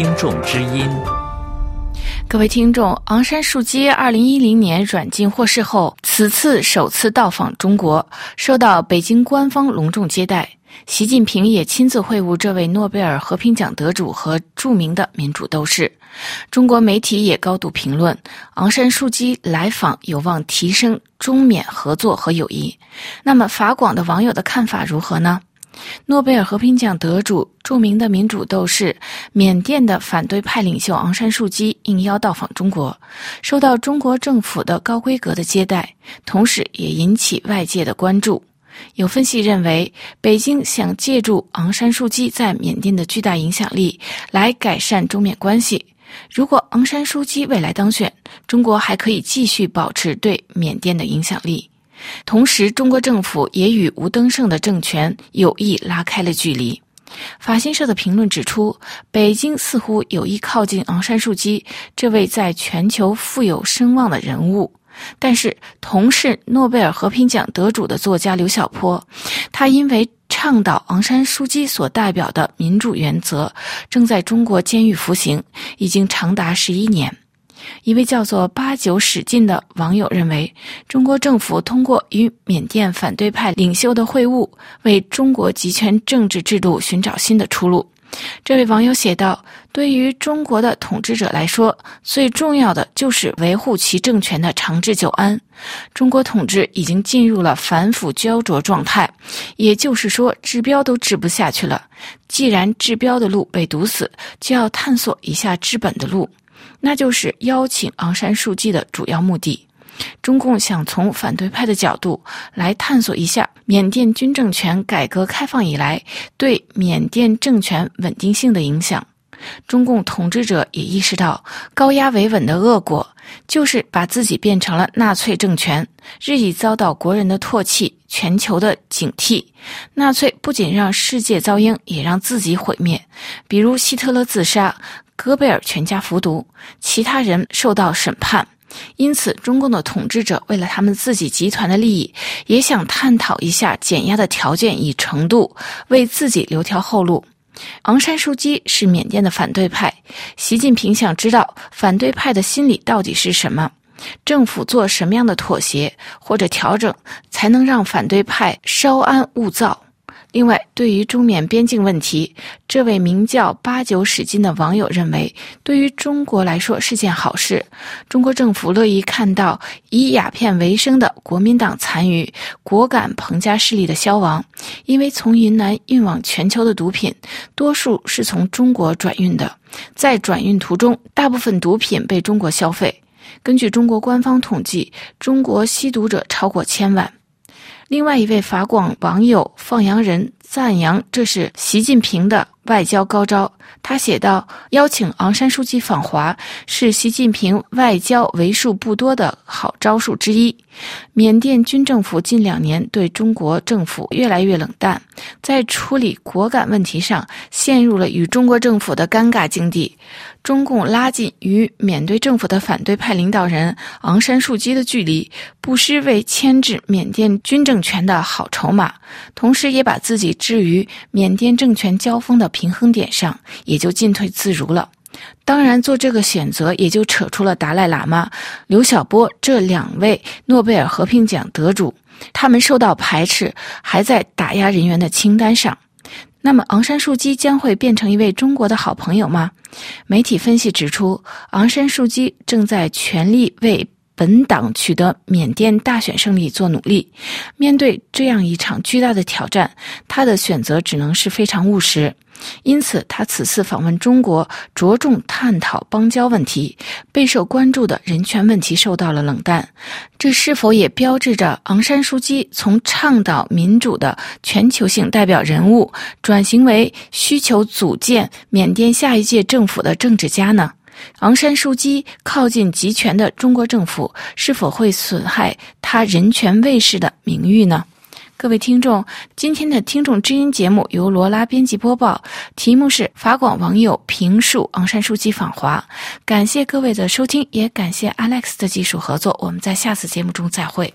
听众之音。各位听众，昂山素季二零一零年软禁获释后，此次首次到访中国，受到北京官方隆重接待。习近平也亲自会晤这位诺贝尔和平奖得主和著名的民主斗士。中国媒体也高度评论，昂山素季来访有望提升中缅合作和友谊。那么，法广的网友的看法如何呢？诺贝尔和平奖得主、著名的民主斗士、缅甸的反对派领袖昂山素季应邀到访中国，受到中国政府的高规格的接待，同时也引起外界的关注。有分析认为，北京想借助昂山素季在缅甸的巨大影响力来改善中缅关系。如果昂山素季未来当选，中国还可以继续保持对缅甸的影响力。同时，中国政府也与吴登盛的政权有意拉开了距离。法新社的评论指出，北京似乎有意靠近昂山素季这位在全球富有声望的人物。但是，同是诺贝尔和平奖得主的作家刘晓波，他因为倡导昂山素季所代表的民主原则，正在中国监狱服刑，已经长达十一年。一位叫做“八九使劲”的网友认为，中国政府通过与缅甸反对派领袖的会晤，为中国集权政治制度寻找新的出路。这位网友写道：“对于中国的统治者来说，最重要的就是维护其政权的长治久安。中国统治已经进入了反腐焦灼状态，也就是说，治标都治不下去了。既然治标的路被堵死，就要探索一下治本的路。”那就是邀请昂山素季的主要目的。中共想从反对派的角度来探索一下缅甸军政权改革开放以来对缅甸政权稳定性的影响。中共统治者也意识到高压维稳的恶果，就是把自己变成了纳粹政权，日益遭到国人的唾弃、全球的警惕。纳粹不仅让世界遭殃，也让自己毁灭。比如希特勒自杀。戈贝尔全家服毒，其他人受到审判。因此，中共的统治者为了他们自己集团的利益，也想探讨一下减压的条件与程度，为自己留条后路。昂山素姬是缅甸的反对派，习近平想知道反对派的心理到底是什么，政府做什么样的妥协或者调整，才能让反对派稍安勿躁。另外，对于中缅边境问题，这位名叫八九使金的网友认为，对于中国来说是件好事。中国政府乐意看到以鸦片为生的国民党残余、果敢彭家势力的消亡，因为从云南运往全球的毒品，多数是从中国转运的，在转运途中，大部分毒品被中国消费。根据中国官方统计，中国吸毒者超过千万。另外一位法广网友放羊人赞扬这是习近平的外交高招。他写道：“邀请昂山书记访华是习近平外交为数不多的好招数之一。缅甸军政府近两年对中国政府越来越冷淡，在处理果敢问题上陷入了与中国政府的尴尬境地。”中共拉近与缅甸政府的反对派领导人昂山素季的距离，不失为牵制缅甸军政权的好筹码，同时也把自己置于缅甸政权交锋的平衡点上，也就进退自如了。当然，做这个选择也就扯出了达赖喇嘛、刘晓波这两位诺贝尔和平奖得主，他们受到排斥，还在打压人员的清单上。那么，昂山素姬将会变成一位中国的好朋友吗？媒体分析指出，昂山素姬正在全力为本党取得缅甸大选胜利做努力。面对这样一场巨大的挑战，他的选择只能是非常务实。因此，他此次访问中国，着重探讨邦交问题，备受关注的人权问题受到了冷淡。这是否也标志着昂山素姬从倡导民主的全球性代表人物，转型为需求组建缅甸下一届政府的政治家呢？昂山素季靠近集权的中国政府，是否会损害他人权卫士的名誉呢？各位听众，今天的听众知音节目由罗拉编辑播报，题目是法广网友评述昂山素季访华。感谢各位的收听，也感谢 Alex 的技术合作。我们在下次节目中再会。